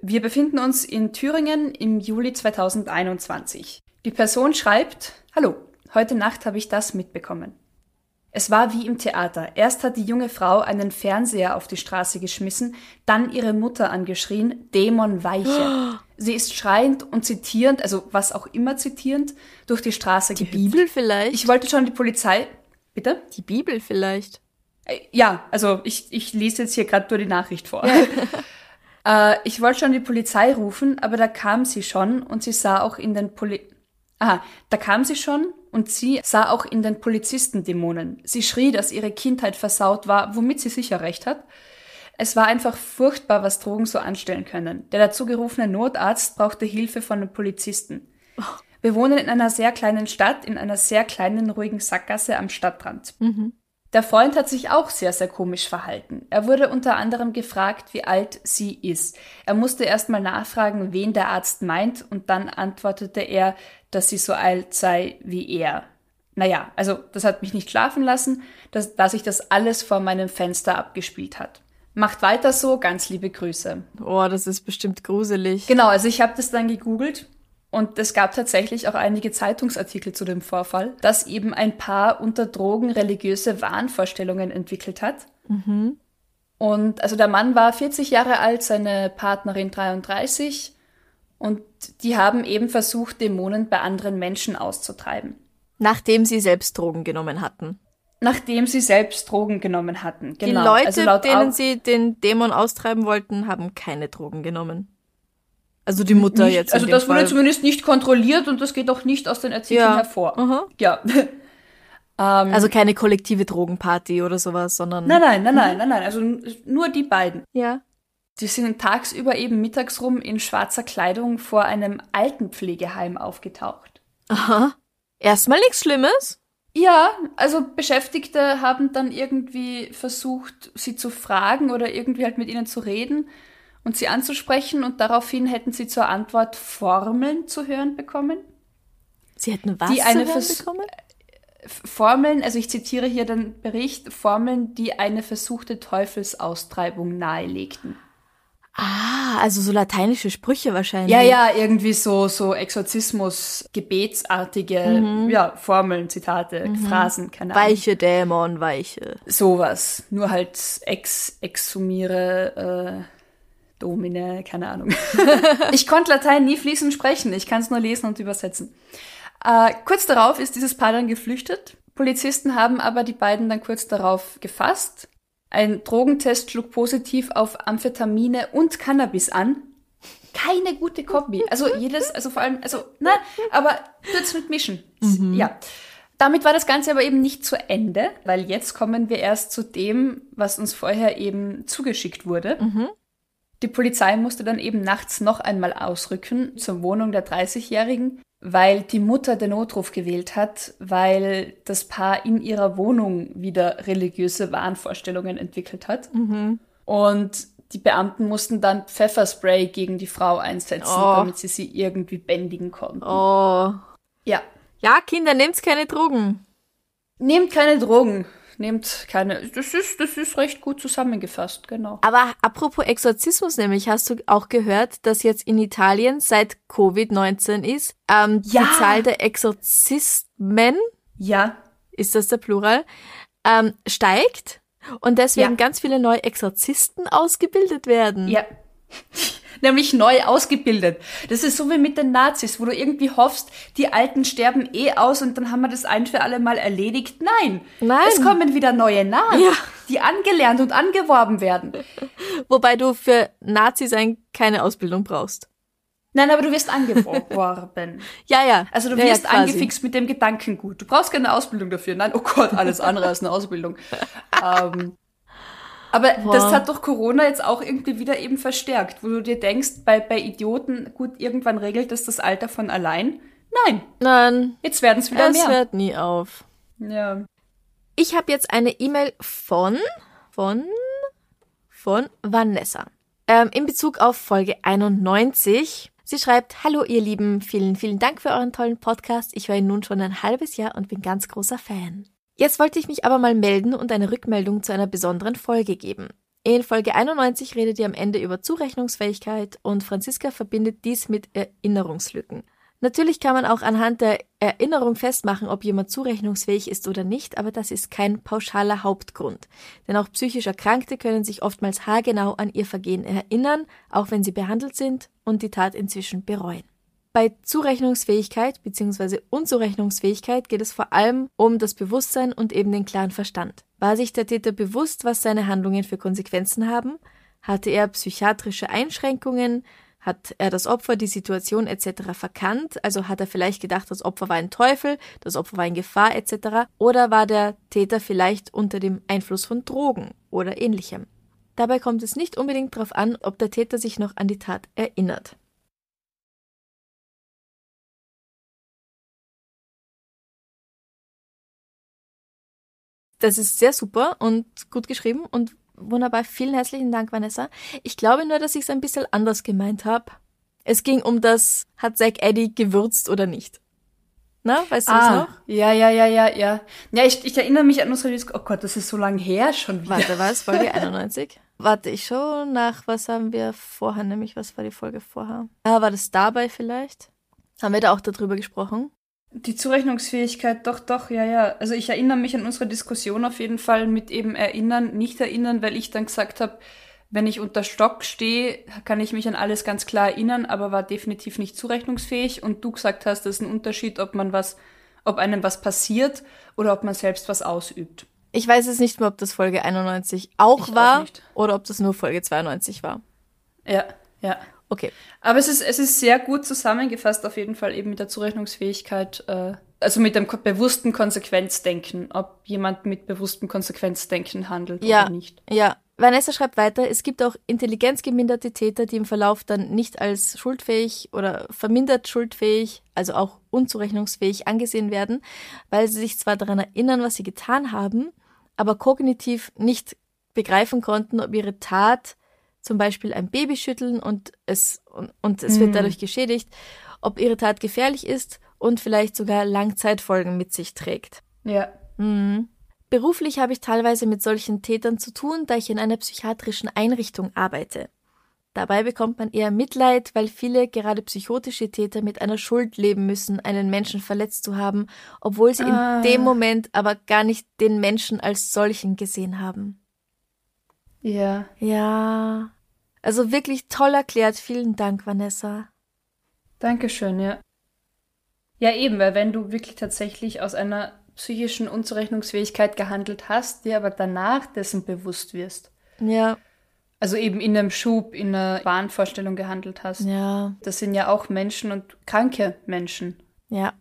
Wir befinden uns in Thüringen im Juli 2021. Die Person schreibt, Hallo, heute Nacht habe ich das mitbekommen. Es war wie im Theater. Erst hat die junge Frau einen Fernseher auf die Straße geschmissen, dann ihre Mutter angeschrien, Dämon weiche. Sie ist schreiend und zitierend, also was auch immer zitierend, durch die Straße Die gehüpft. Bibel vielleicht? Ich wollte schon die Polizei. Bitte? die Bibel vielleicht. Äh, Ja, also ich, ich lese jetzt hier gerade nur die Nachricht vor. äh, ich wollte schon die Polizei rufen, aber da kam sie schon und sie sah auch in den Poli Aha, da kam sie schon und sie sah auch in den Polizistendämonen. Sie schrie, dass ihre Kindheit versaut war, womit sie sicher recht hat. Es war einfach furchtbar, was Drogen so anstellen können. Der dazu gerufene Notarzt brauchte Hilfe von den Polizisten. Wir wohnen in einer sehr kleinen Stadt, in einer sehr kleinen, ruhigen Sackgasse am Stadtrand. Der Freund hat sich auch sehr, sehr komisch verhalten. Er wurde unter anderem gefragt, wie alt sie ist. Er musste erst mal nachfragen, wen der Arzt meint, und dann antwortete er, dass sie so alt sei wie er. Naja, also das hat mich nicht schlafen lassen, dass, dass sich das alles vor meinem Fenster abgespielt hat. Macht weiter so, ganz liebe Grüße. Oh, das ist bestimmt gruselig. Genau, also ich habe das dann gegoogelt und es gab tatsächlich auch einige Zeitungsartikel zu dem Vorfall, dass eben ein Paar unter Drogen religiöse Wahnvorstellungen entwickelt hat. Und also der Mann war 40 Jahre alt, seine Partnerin 33 und die haben eben versucht, Dämonen bei anderen Menschen auszutreiben, Nachdem sie selbst Drogen genommen hatten. nachdem sie selbst Drogen genommen hatten. Genau. Die Leute, also denen Au- sie den Dämon austreiben wollten, haben keine Drogen genommen. Also die Mutter nicht, jetzt. Also das wurde Fall. zumindest nicht kontrolliert und das geht auch nicht aus den Artikeln Ja. hervor. Aha. Ja. ähm, Also keine kollektive Drogenparty oder sowas, sondern. Nein, nein, nein, nein, nein, nein. Also nur die beiden. Ja. Die sind tagsüber eben mittags rum in schwarzer Kleidung vor einem Altenpflegeheim aufgetaucht. Aha. Erstmal nichts Schlimmes. Ja, also Beschäftigte haben dann irgendwie versucht, sie zu fragen oder irgendwie halt mit ihnen zu reden und sie anzusprechen und daraufhin hätten sie zur Antwort Formeln zu hören bekommen. Sie hätten was Die eine zu hören bekommen? Formeln, also ich zitiere hier den Bericht, Formeln, die eine versuchte Teufelsaustreibung nahelegten. Ah, also so lateinische Sprüche wahrscheinlich. Ja, ja, irgendwie so, so Exorzismus, gebetsartige, ja, Formeln, Zitate, Phrasen, keine Ahnung. Weiche Dämon, weiche. Sowas. Nur halt ex, exhumiere, äh, Domine, keine Ahnung. ich konnte Latein nie fließend sprechen, ich kann es nur lesen und übersetzen. Äh, kurz darauf ist dieses Paar dann geflüchtet. Polizisten haben aber die beiden dann kurz darauf gefasst. Ein Drogentest schlug positiv auf Amphetamine und Cannabis an. Keine gute Kombi. Also jedes, also vor allem, also, na, aber tut's mit mischen. Ja. Damit war das Ganze aber eben nicht zu Ende, weil jetzt kommen wir erst zu dem, was uns vorher eben zugeschickt wurde. Die Polizei musste dann eben nachts noch einmal ausrücken zur Wohnung der 30-Jährigen, weil die Mutter den Notruf gewählt hat, weil das Paar in ihrer Wohnung wieder religiöse Wahnvorstellungen entwickelt hat. Und die Beamten mussten dann Pfefferspray gegen die Frau einsetzen, Oh. damit sie sie irgendwie bändigen konnten. Oh. Ja. Ja, Kinder, nehmt keine Drogen. Nehmt keine Drogen. Nehmt keine. Das ist, das ist recht gut zusammengefasst, genau. Aber apropos Exorzismus nämlich, hast du auch gehört, dass jetzt in Italien seit Covid-19 ist, ähm, Ja. die Zahl der Exorzismen, Ja, ist das der Plural, ähm, steigt und deswegen Ja. ganz viele neue Exorzisten ausgebildet werden. ja. Nämlich neu ausgebildet. Das ist so wie mit den Nazis, wo du irgendwie hoffst, die Alten sterben eh aus und dann haben wir das ein für alle Mal erledigt. Nein. Nein. Es kommen wieder neue nach, Ja. die angelernt und angeworben werden. Wobei du für Nazi sein keine Ausbildung brauchst. Nein, aber du wirst angeworben. Ja, ja. Also du wirst ja, angefixt mit dem Gedankengut. Du brauchst keine Ausbildung dafür. Nein, oh Gott, alles andere als eine Ausbildung. ähm, aber das Boah. hat doch Corona jetzt auch irgendwie wieder eben verstärkt, wo du dir denkst, bei, bei Idioten, gut, irgendwann regelt das das Alter von allein. Nein, Nein, jetzt werden es wieder es mehr. hört nie auf. Ja. Ich habe jetzt eine E-Mail von, von, von Vanessa. Ähm, in Bezug auf Folge 91. Sie schreibt, Hallo ihr Lieben, vielen, vielen Dank für euren tollen Podcast. Ich höre ihn nun schon ein halbes Jahr und bin ganz großer Fan. Jetzt wollte ich mich aber mal melden und eine Rückmeldung zu einer besonderen Folge geben. In Folge 91 redet ihr am Ende über Zurechnungsfähigkeit und Franziska verbindet dies mit Erinnerungslücken. Natürlich kann man auch anhand der Erinnerung festmachen, ob jemand zurechnungsfähig ist oder nicht, aber das ist kein pauschaler Hauptgrund. Denn auch psychisch Erkrankte können sich oftmals haargenau an ihr Vergehen erinnern, auch wenn sie behandelt sind und die Tat inzwischen bereuen. Bei Zurechnungsfähigkeit bzw. Unzurechnungsfähigkeit geht es vor allem um das Bewusstsein und eben den klaren Verstand. War sich der Täter bewusst, was seine Handlungen für Konsequenzen haben? Hatte er psychiatrische Einschränkungen? Hat er das Opfer, die Situation etc. verkannt? Also hat er vielleicht gedacht, das Opfer war ein Teufel, das Opfer war in Gefahr etc. Oder war der Täter vielleicht unter dem Einfluss von Drogen oder ähnlichem? Dabei kommt es nicht unbedingt darauf an, ob der Täter sich noch an die Tat erinnert. Das ist sehr super und gut geschrieben und wunderbar. Vielen herzlichen Dank, Vanessa. Ich glaube nur, dass ich es ein bisschen anders gemeint habe. Es ging um das, hat Zack Eddie gewürzt oder nicht? Na, weißt du das Ah, noch? ja, ja, ja, ja, ja. Ja, ich, ich erinnere mich an unsere Diskussion. Oh Gott, das ist so lang her schon wieder. Warte, was? Folge 91? Warte, ich schaue nach, was haben wir vorher, nämlich was war die Folge vorher? Ah, war das dabei vielleicht? Haben wir da auch darüber gesprochen? Die Zurechnungsfähigkeit, doch, doch, ja, ja. Also ich erinnere mich an unsere Diskussion auf jeden Fall mit eben erinnern, nicht erinnern, weil ich dann gesagt habe, wenn ich unter Stock stehe, kann ich mich an alles ganz klar erinnern, aber war definitiv nicht zurechnungsfähig. Und du gesagt hast, das ist ein Unterschied, ob man was, ob einem was passiert oder ob man selbst was ausübt. Ich weiß jetzt nicht mehr, ob das Folge 91 auch Ich auch war nicht. oder ob das nur Folge 92 war. Ja, ja. Okay. Aber es ist, es ist sehr gut zusammengefasst, auf jeden Fall eben mit der Zurechnungsfähigkeit, äh, also mit dem bewussten Konsequenzdenken, ob jemand mit bewusstem Konsequenzdenken handelt Ja, oder nicht. ja. Vanessa schreibt weiter, es gibt auch intelligenzgeminderte Täter, die im Verlauf dann nicht als schuldfähig oder vermindert schuldfähig, also auch unzurechnungsfähig angesehen werden, weil sie sich zwar daran erinnern, was sie getan haben, aber kognitiv nicht begreifen konnten, ob ihre Tat zum Beispiel ein Baby schütteln und es, und, und es wird dadurch geschädigt, ob ihre Tat gefährlich ist und vielleicht sogar Langzeitfolgen mit sich trägt. Ja. Mhm. Beruflich habe ich teilweise mit solchen Tätern zu tun, da ich in einer psychiatrischen Einrichtung arbeite. Dabei bekommt man eher Mitleid, weil viele gerade psychotische Täter mit einer Schuld leben müssen, einen Menschen verletzt zu haben, obwohl sie Ah. in dem Moment aber gar nicht den Menschen als solchen gesehen haben. Ja. Ja. Also wirklich toll erklärt. Vielen Dank, Vanessa. Dankeschön, ja. Ja, eben, weil wenn du wirklich tatsächlich aus einer psychischen Unzurechnungsfähigkeit gehandelt hast, dir aber danach dessen bewusst wirst. Ja, Also eben in einem Schub, in einer Wahnvorstellung gehandelt hast. ja, Das sind ja auch Menschen und kranke Menschen. ja.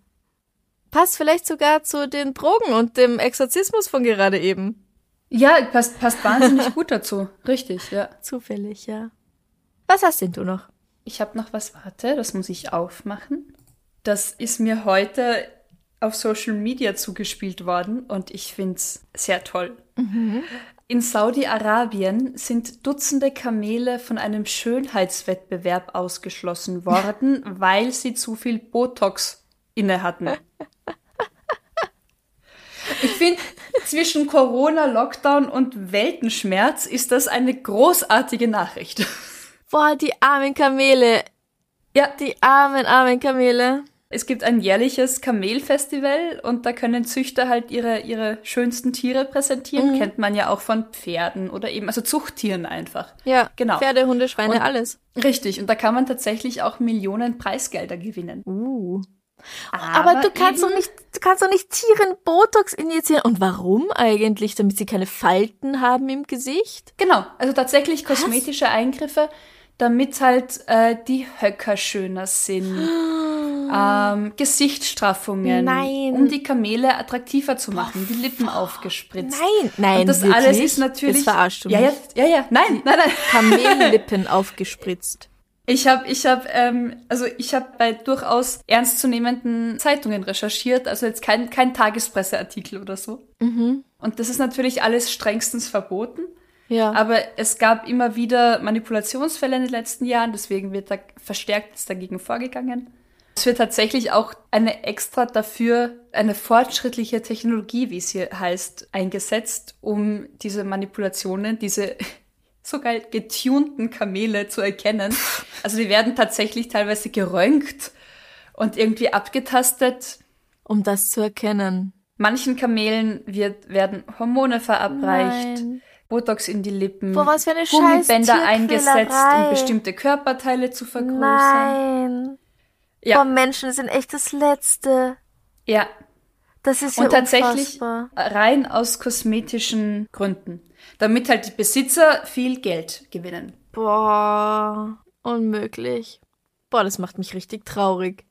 Passt vielleicht sogar zu den Drogen und dem Exorzismus von gerade eben. Ja, passt, passt wahnsinnig gut dazu. Richtig, ja. Zufällig, ja. Was hast denn du noch? Ich habe noch was, warte, das muss ich aufmachen. Das ist mir heute auf Social Media zugespielt worden und ich find's sehr toll. In Saudi-Arabien sind Dutzende Kamele von einem Schönheitswettbewerb ausgeschlossen worden, weil sie zu viel Botox inne hatten. Ich finde, zwischen Corona, Lockdown und Weltenschmerz ist das eine großartige Nachricht. Boah, die armen Kamele. Ja, Die armen, armen Kamele. es gibt ein jährliches Kamelfestival und da können Züchter halt ihre, ihre schönsten Tiere präsentieren. Kennt man ja auch von Pferden oder eben, also Zuchttieren einfach. Ja, Genau. Pferde, Hunde, Schweine, Und- alles. Richtig, und da kann man tatsächlich auch Millionen Preisgelder gewinnen. Uh. Aber, du kannst doch nicht, du kannst doch nicht Tieren Botox injizieren. Und warum eigentlich? Damit sie keine Falten haben im Gesicht? Genau, also tatsächlich kosmetische Eingriffe, damit halt äh, die Höcker schöner sind. Ähm, Gesichtsstraffungen, Nein. um die Kamele attraktiver zu machen, die Lippen aufgespritzt. Nein, nein, Und das wirklich? alles ist natürlich. Jetzt verarschst du ja, mich. ja, ja, ja, nein, nein, nein. Kamellippen aufgespritzt. Ich habe, ich habe, ähm, also ich habe bei durchaus ernstzunehmenden Zeitungen recherchiert, also jetzt kein kein Tagespresseartikel oder so. Mhm. Und das ist natürlich alles strengstens verboten. Ja. Aber es gab immer wieder Manipulationsfälle in den letzten Jahren, deswegen wird da verstärkt dagegen vorgegangen. Es wird tatsächlich auch eine extra dafür, eine fortschrittliche Technologie, wie es hier heißt, eingesetzt, um diese Manipulationen, diese so geil getunten Kamele zu erkennen. Also die werden tatsächlich teilweise geröntgt und irgendwie abgetastet. um das zu erkennen. Manchen Kamelen wird, werden Hormone verabreicht. Nein. Botox in die Lippen, Boah, was für eine Gummibänder eingesetzt, um bestimmte Körperteile zu vergrößern. Nein. Ja. Boah, Menschen sind echt das Letzte. Ja, Das ist ja und tatsächlich unfassbar. rein aus kosmetischen Gründen, damit halt die Besitzer viel Geld gewinnen. Boah, unmöglich. Boah, das macht mich richtig traurig.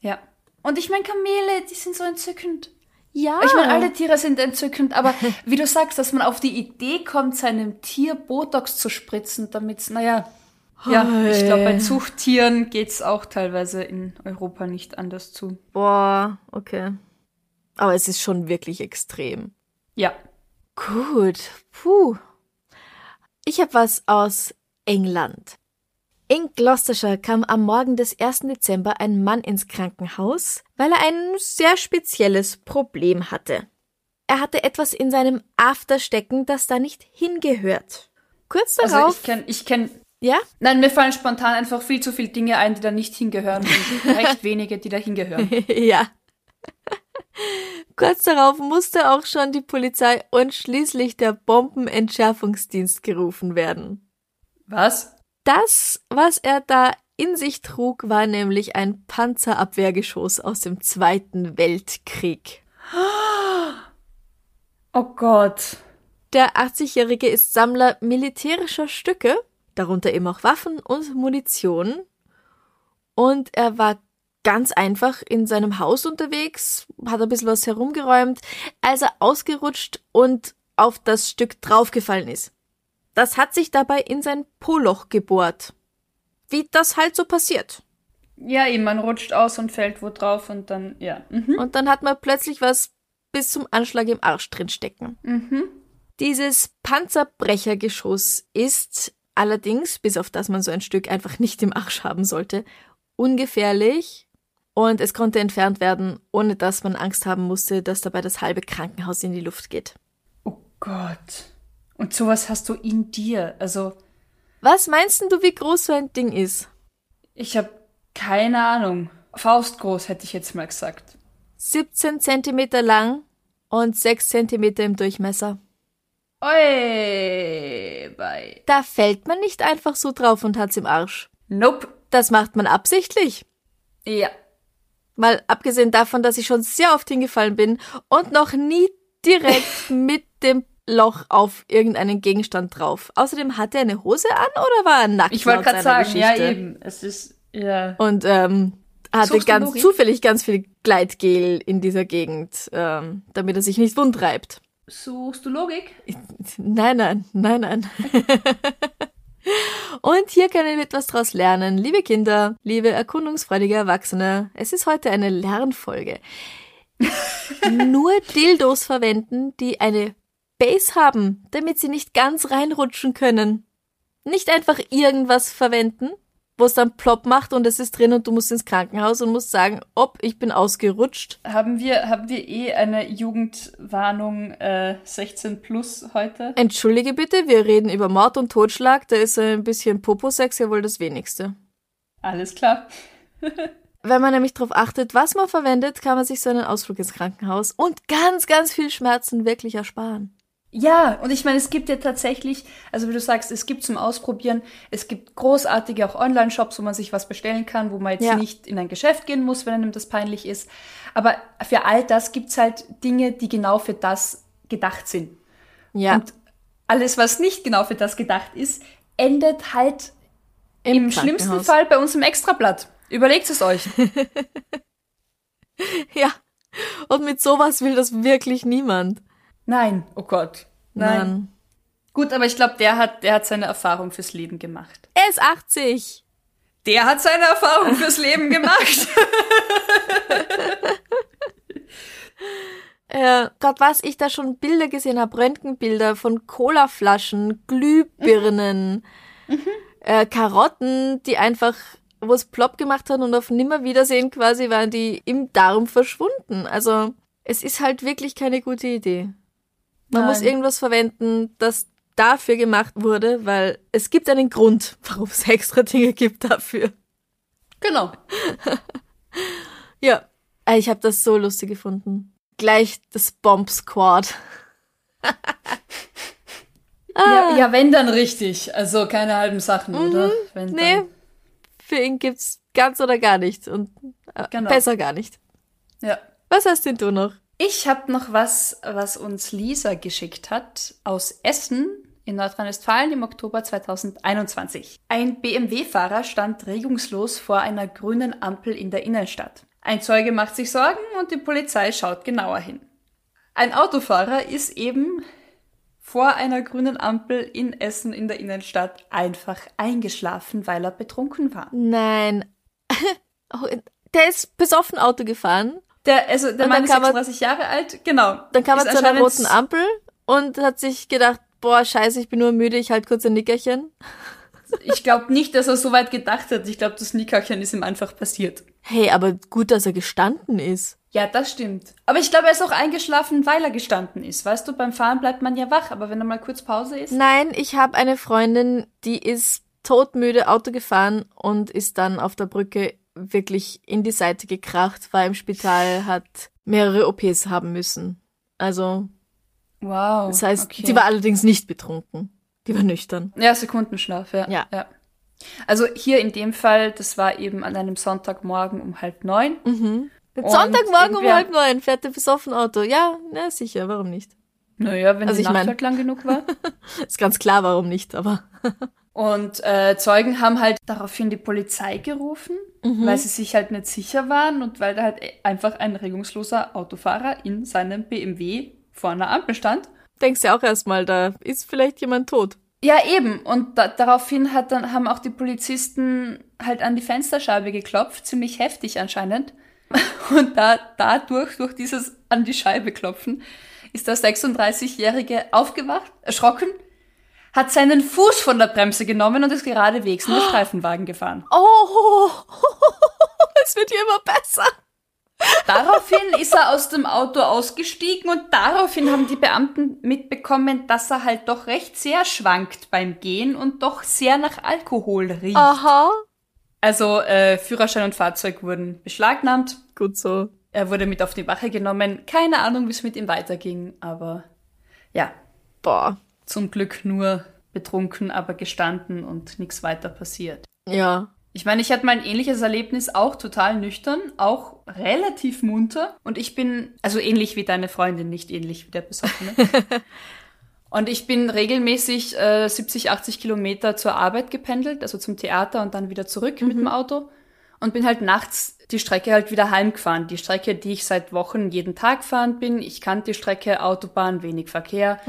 Ja. Und ich meine, Kamele, die sind so entzückend. Ja. Ich meine, alle Tiere sind entzückend, aber wie du sagst, dass man auf die Idee kommt, seinem Tier Botox zu spritzen, damit's, naja, ja, ich glaube, bei Zuchttieren geht's auch teilweise in Europa nicht anders zu. Boah, okay. Aber es ist schon wirklich extrem. Ja. Gut, puh. Ich habe was aus England. In Gloucestershire kam am Morgen des 1. Dezember ein Mann ins Krankenhaus, weil er ein sehr spezielles Problem hatte. Er hatte etwas in seinem After stecken, das da nicht hingehört. Kurz Also darauf, ich kenne, ich kenn, ja, nein, mir fallen spontan einfach viel zu viele Dinge ein, die da nicht hingehören und recht wenige, die da hingehören. ja. Kurz darauf musste auch schon die Polizei und schließlich der Bombenentschärfungsdienst gerufen werden. Was? Das, was er da in sich trug, war nämlich ein Panzerabwehrgeschoss aus dem Zweiten Weltkrieg. Oh Gott. Der 80-Jährige ist Sammler militärischer Stücke, darunter eben auch Waffen und Munition. Und er war ganz einfach in seinem Haus unterwegs, hat ein bisschen was herumgeräumt, als er ausgerutscht und auf das Stück draufgefallen ist. Das hat sich dabei in sein Poloch gebohrt. Wie das halt so passiert. Ja, eben, man rutscht aus und fällt wo drauf und dann, ja. Mhm. Und dann hat man plötzlich was bis zum Anschlag im Arsch drin stecken. Mhm. Dieses Panzerbrechergeschoss ist allerdings, bis auf das man so ein Stück einfach nicht im Arsch haben sollte, ungefährlich und es konnte entfernt werden, ohne dass man Angst haben musste, dass dabei das halbe Krankenhaus in die Luft geht. Oh Gott. Und sowas hast du in dir. Also, Was meinst denn du, wie groß so ein Ding ist? ich habe keine Ahnung. Faustgroß hätte ich jetzt mal gesagt. 17 Zentimeter lang und 6 Zentimeter im Durchmesser. Oi, bei. Da fällt man nicht einfach so drauf und hat's im Arsch. Nope. Das macht man absichtlich. Ja. Mal abgesehen davon, dass ich schon sehr oft hingefallen bin und noch nie direkt mit dem Loch auf irgendeinen Gegenstand drauf. Außerdem hatte er eine Hose an oder war er nackt? Ich wollte gerade sagen, ja Geschichte? eben. Es ist, ja. Und ähm, hatte Suchst ganz zufällig ganz viel Gleitgel in dieser Gegend, ähm, damit er sich nicht wundreibt. Suchst du Logik? Nein, nein, nein, nein. Und hier können wir etwas draus lernen. Liebe Kinder, liebe erkundungsfreudige Erwachsene, es ist heute eine Lernfolge. Nur Dildos verwenden, die eine Base haben, damit sie nicht ganz reinrutschen können. Nicht einfach irgendwas verwenden. Wo es dann plopp macht und es ist drin und du musst ins Krankenhaus und musst sagen, ob ich bin ausgerutscht. Haben wir, haben wir eh eine Jugendwarnung äh, 16 plus heute? Entschuldige bitte, wir reden über Mord und Totschlag, da ist ein bisschen Poposex ja wohl das wenigste. Alles klar. Wenn man nämlich darauf achtet, was man verwendet, kann man sich so einen Ausflug ins Krankenhaus und ganz, ganz viel Schmerzen wirklich ersparen. Ja, und ich meine, es gibt ja tatsächlich, also wie du sagst, es gibt zum Ausprobieren, es gibt großartige auch Online-Shops, wo man sich was bestellen kann, wo man jetzt Ja. nicht in ein Geschäft gehen muss, wenn einem das peinlich ist. Aber für all das gibt's halt Dinge, die genau für das gedacht sind. Ja, Und alles, was nicht genau für das gedacht ist, endet halt im, schlimmsten Krankenhaus. Fall bei uns im Extrablatt. Überlegt es euch. Ja. Und mit sowas will das wirklich niemand. Nein, oh Gott. Nein. Mann. Gut, aber ich glaube, der hat, der hat seine Erfahrung fürs Leben gemacht. Er ist 80. Der hat seine Erfahrung fürs Leben gemacht. Äh, Gott, was ich da schon Bilder gesehen habe, Röntgenbilder von Colaflaschen, Glühbirnen, äh, Karotten, die einfach, wo es plopp gemacht hat und auf Nimmerwiedersehen quasi waren die im Darm verschwunden. Also es ist halt wirklich keine gute Idee. Man Nein. muss irgendwas verwenden, das dafür gemacht wurde, weil es gibt einen Grund, warum es extra Dinge gibt dafür. genau. Ja, äh, ich habe das so lustig gefunden. Gleich das Bomb Squad. Ja, ja, wenn dann richtig. Also keine halben Sachen, oder? Wenn Nee, Dann. für ihn gibt's ganz oder gar nicht und äh, Genau. besser gar nicht. Ja. Was hast denn du noch? Ich habe noch was, was uns Lisa geschickt hat aus Essen in Nordrhein-Westfalen im Oktober 2021. Ein BMW-Fahrer stand regungslos vor einer grünen Ampel in der Innenstadt. Ein Zeuge macht sich Sorgen und die Polizei schaut genauer hin. Ein Autofahrer ist eben vor einer grünen Ampel in Essen in der Innenstadt einfach eingeschlafen, weil er betrunken war. Nein. Oh, der ist besoffen Auto gefahren. Der, also, der Mann ist kam er- 36 Jahre alt, genau. Dann kam er zu einer roten Ampel und hat sich gedacht, boah, scheiße, ich bin nur müde, ich halt kurz ein Nickerchen. Ich glaube nicht, dass er so weit gedacht hat. Ich glaube, das Nickerchen ist ihm einfach passiert. Hey, aber gut, dass er gestanden ist. Ja, das stimmt. Aber ich glaube, er ist auch eingeschlafen, weil er gestanden ist. Weißt du, beim Fahren bleibt man ja wach, aber wenn er mal kurz Pause ist. Nein, ich habe eine Freundin, die ist todmüde Auto gefahren und ist dann auf der Brücke wirklich in die Seite gekracht, war im Spital, hat mehrere OPs haben müssen. Also, Wow. das heißt, okay. die war allerdings nicht betrunken. Die war nüchtern. Ja, Sekundenschlaf, ja. Ja. ja. Also hier in dem Fall, das war eben an einem Sonntagmorgen um halb neun. Mhm. Sonntagmorgen um halb neun fährt der besoffen Auto. Ja, na sicher, warum nicht? Naja, wenn Also die ich Nacht mein- halt lang genug war. Ist ganz klar, warum nicht, aber. Und äh, Zeugen haben halt daraufhin die Polizei gerufen, Mhm. weil sie sich halt nicht sicher waren und weil da halt einfach ein regungsloser Autofahrer in seinem BMW vor einer Ampel stand. Denkst ja auch erstmal, da ist vielleicht jemand tot. Ja, eben. Und da, daraufhin hat dann, haben auch die Polizisten halt an die Fensterscheibe geklopft, ziemlich heftig anscheinend. Und da, dadurch, durch dieses an die Scheibe klopfen, ist der 36-Jährige aufgewacht, erschrocken, hat seinen Fuß von der Bremse genommen und ist geradewegs in den Streifenwagen gefahren. Oh, es wird hier immer besser. Daraufhin ist er aus dem Auto ausgestiegen und daraufhin haben die Beamten mitbekommen, dass er halt doch recht sehr schwankt beim Gehen und doch sehr nach Alkohol riecht. Aha. Also äh, Führerschein und Fahrzeug wurden beschlagnahmt. Gut so. Er wurde mit auf die Wache genommen. Keine Ahnung, wie es mit ihm weiterging, aber ja, Boah. Zum Glück nur betrunken, aber gestanden und nichts weiter passiert. Ja. Ich meine, ich hatte mal ein ähnliches Erlebnis, auch total nüchtern, auch relativ munter. Und ich bin, also ähnlich wie deine Freundin, nicht ähnlich wie der Besoffene. und ich bin regelmäßig äh, 70, 80 Kilometer zur Arbeit gependelt, also zum Theater und dann wieder zurück mit dem Auto. Und bin halt nachts die Strecke halt wieder heimgefahren. Die Strecke, die ich seit Wochen jeden Tag fahren bin. Ich kannte die Strecke, Autobahn, wenig Verkehr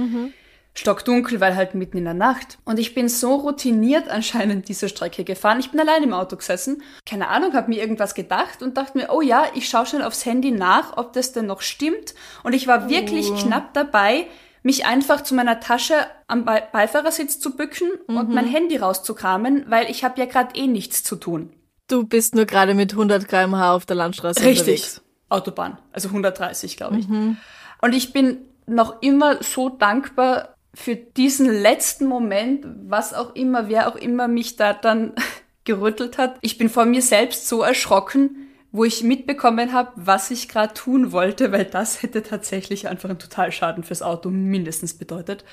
stockdunkel, weil halt mitten in der Nacht. Und ich bin so routiniert anscheinend diese Strecke gefahren. Ich bin allein im Auto gesessen. Keine Ahnung, habe mir irgendwas gedacht und dachte mir, oh ja, ich schaue schnell aufs Handy nach, ob das denn noch stimmt. Und ich war wirklich knapp dabei, mich einfach zu meiner Tasche am Be Beifahrersitz zu bücken mhm. und mein Handy rauszukramen, weil ich habe ja gerade eh nichts zu tun. Du bist nur gerade mit 100 km/h auf der Landstraße Richtig. unterwegs. Autobahn, also 130, glaube ich. Mhm. Und ich bin noch immer so dankbar für diesen letzten Moment, was auch immer, wer auch immer mich da dann gerüttelt hat. Ich bin vor mir selbst so erschrocken, wo ich mitbekommen habe, was ich gerade tun wollte, weil das hätte tatsächlich einfach einen Totalschaden fürs Auto mindestens bedeutet.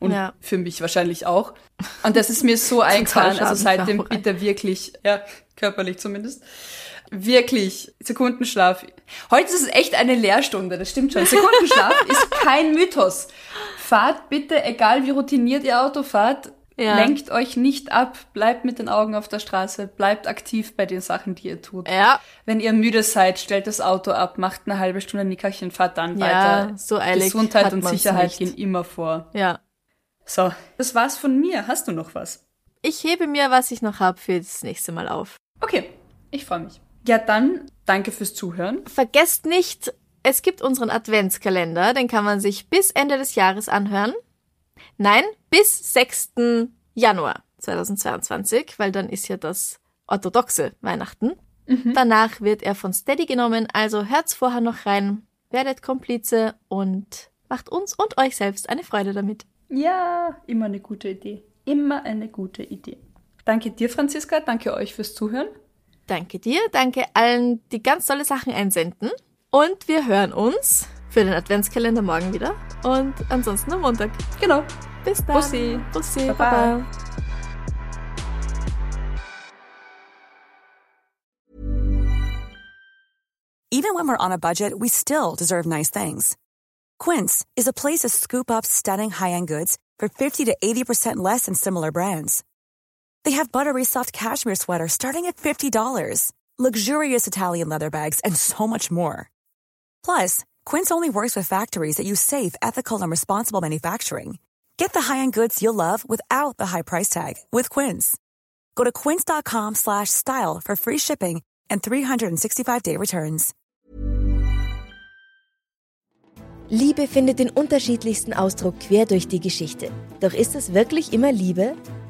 Und ja. für mich wahrscheinlich auch. Und das ist mir so eingefahren, also seitdem bitte wirklich, ja, körperlich zumindest, wirklich Sekundenschlaf. Heute ist es echt eine Lehrstunde, das stimmt schon. Sekundenschlaf ist kein Mythos. Fahrt bitte, egal wie routiniert ihr Auto fahrt, ja. Lenkt euch nicht ab, bleibt mit den Augen auf der Straße, bleibt aktiv bei den Sachen, die ihr tut. Ja. Wenn ihr müde seid, stellt das Auto ab, macht eine halbe Stunde Nickerchen, fahrt dann ja, weiter. So eilig Gesundheit und Sicherheit nicht. gehen immer vor. Ja. So, das war's von mir. Hast du noch was? Ich hebe mir, was ich noch habe, für das nächste Mal auf. Okay, ich freue mich. Ja, dann danke fürs Zuhören. Vergesst nicht, es gibt unseren Adventskalender, den kann man sich bis Ende des Jahres anhören. Nein, bis 6. Januar 2022, weil dann ist ja das orthodoxe Weihnachten. Mhm. Danach wird er von Steady genommen, also hört's vorher noch rein, werdet Komplize und macht uns und euch selbst eine Freude damit. Ja, immer eine gute Idee. Immer eine gute Idee. Danke dir, Franziska. Danke euch fürs Zuhören. Danke dir. Danke allen, die ganz tolle Sachen einsenden. Und wir hören uns für den Adventskalender morgen wieder und ansonsten am Montag. Genau. Bis dann. Bussi. Bussi. Baba. Baba. Even when we're on a budget, we still deserve nice things. Quince is a place to scoop up stunning high-end goods for 50 to 80% less than similar brands. They have buttery soft cashmere sweaters starting at $50, luxurious Italian leather bags, and so much more. Plus, Quince only works with factories that use safe, ethical, and responsible manufacturing. Get the high-end goods you'll love without the high price tag with Quince. Go to quince.com/style for free shipping and 365-day returns. Liebe findet den unterschiedlichsten Ausdruck quer durch die Geschichte. Doch ist es wirklich immer Liebe?